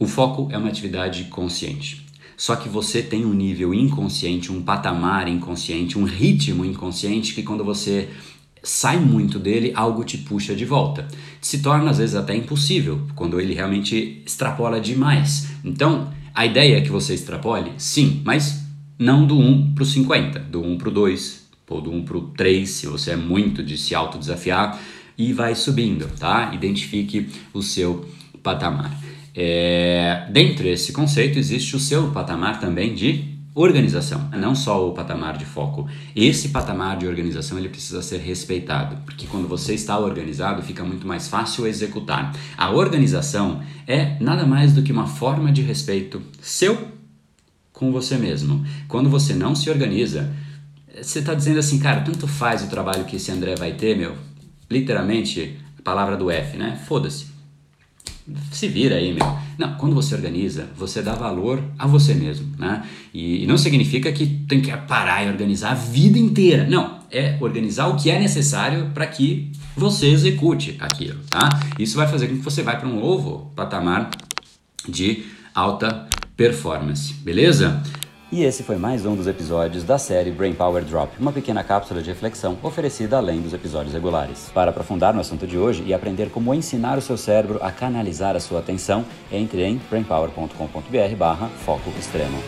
O foco é uma atividade consciente. Só que você tem um nível inconsciente, um patamar inconsciente, um ritmo inconsciente que quando você sai muito dele, algo te puxa de volta. Se torna às vezes até impossível quando ele realmente extrapola demais. Então, a ideia é que você extrapole, sim, mas não do 1 para o 50, do 1 para o 2, ou do 1 para o 3, se você é muito de se autodesafiar, e vai subindo, tá? Identifique o seu patamar. É, dentro desse conceito existe o seu patamar também de organização, não só o patamar de foco. Esse patamar de organização ele precisa ser respeitado, porque quando você está organizado fica muito mais fácil executar. A organização é nada mais do que uma forma de respeito seu com você mesmo. Quando você não se organiza, você está dizendo assim, cara, tanto faz o trabalho que esse André vai ter, meu. Literalmente, a palavra do F, né? Foda-se se vira aí, meu. Não, quando você organiza, você dá valor a você mesmo, né? E, e, não significa que tem que parar e organizar a vida inteira. Não, é organizar o que é necessário para que você execute aquilo, tá? Isso vai fazer com que você vá para um novo patamar de alta performance, beleza? E esse foi mais um dos episódios da série Brain Power Drop, uma pequena cápsula de reflexão oferecida além dos episódios regulares. Para aprofundar no assunto de hoje e aprender como ensinar o seu cérebro a canalizar a sua atenção, entre em brainpower.com.br/foco extremo.